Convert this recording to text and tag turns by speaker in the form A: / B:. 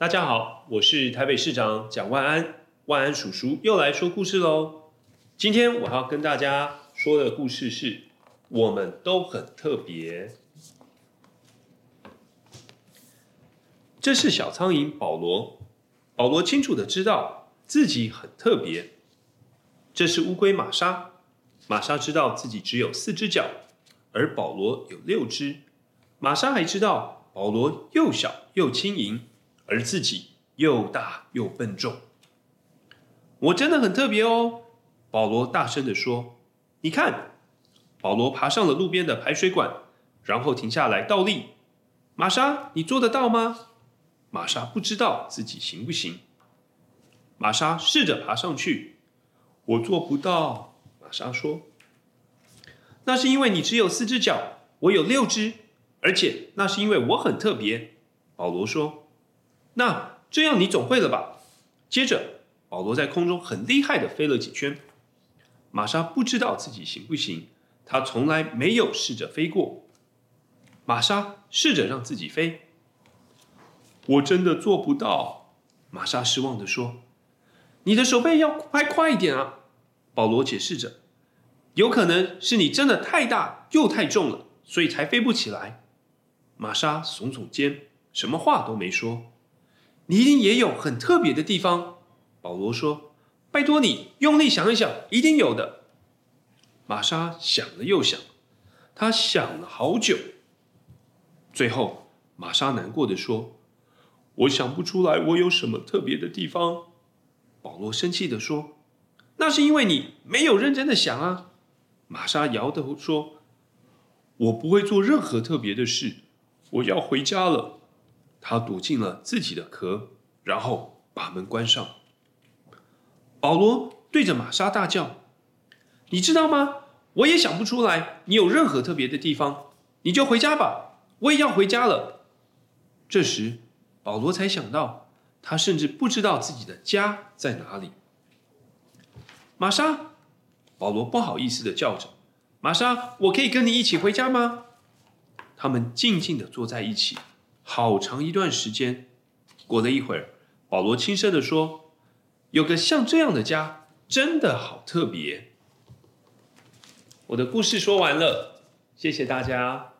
A: 大家好，我是台北市长蒋万安，万安叔叔又来说故事喽。今天我要跟大家说的故事是：我们都很特别。这是小苍蝇保罗，保罗清楚的知道自己很特别。这是乌龟玛莎，玛莎知道自己只有四只脚，而保罗有六只。玛莎还知道保罗又小又轻盈。而自己又大又笨重，我真的很特别哦！保罗大声地说：“你看！”保罗爬上了路边的排水管，然后停下来倒立。玛莎，你做得到吗？玛莎不知道自己行不行。玛莎试着爬上去，我做不到。玛莎说：“那是因为你只有四只脚，我有六只，而且那是因为我很特别。”保罗说。那这样你总会了吧？接着，保罗在空中很厉害的飞了几圈。玛莎不知道自己行不行，她从来没有试着飞过。玛莎试着让自己飞，我真的做不到。玛莎失望地说：“你的手背要快快一点啊！”保罗解释着：“有可能是你真的太大又太重了，所以才飞不起来。”玛莎耸耸肩，什么话都没说。你一定也有很特别的地方，保罗说：“拜托你用力想一想，一定有的。”玛莎想了又想，她想了好久，最后玛莎难过的说：“我想不出来我有什么特别的地方。”保罗生气的说：“那是因为你没有认真的想啊。”玛莎摇头说：“我不会做任何特别的事，我要回家了。”他躲进了自己的壳，然后把门关上。保罗对着玛莎大叫：“你知道吗？我也想不出来你有任何特别的地方，你就回家吧，我也要回家了。”这时，保罗才想到，他甚至不知道自己的家在哪里。玛莎，保罗不好意思的叫着：“玛莎，我可以跟你一起回家吗？”他们静静的坐在一起。好长一段时间，过了一会儿，保罗轻声地说：“有个像这样的家，真的好特别。”我的故事说完了，谢谢大家。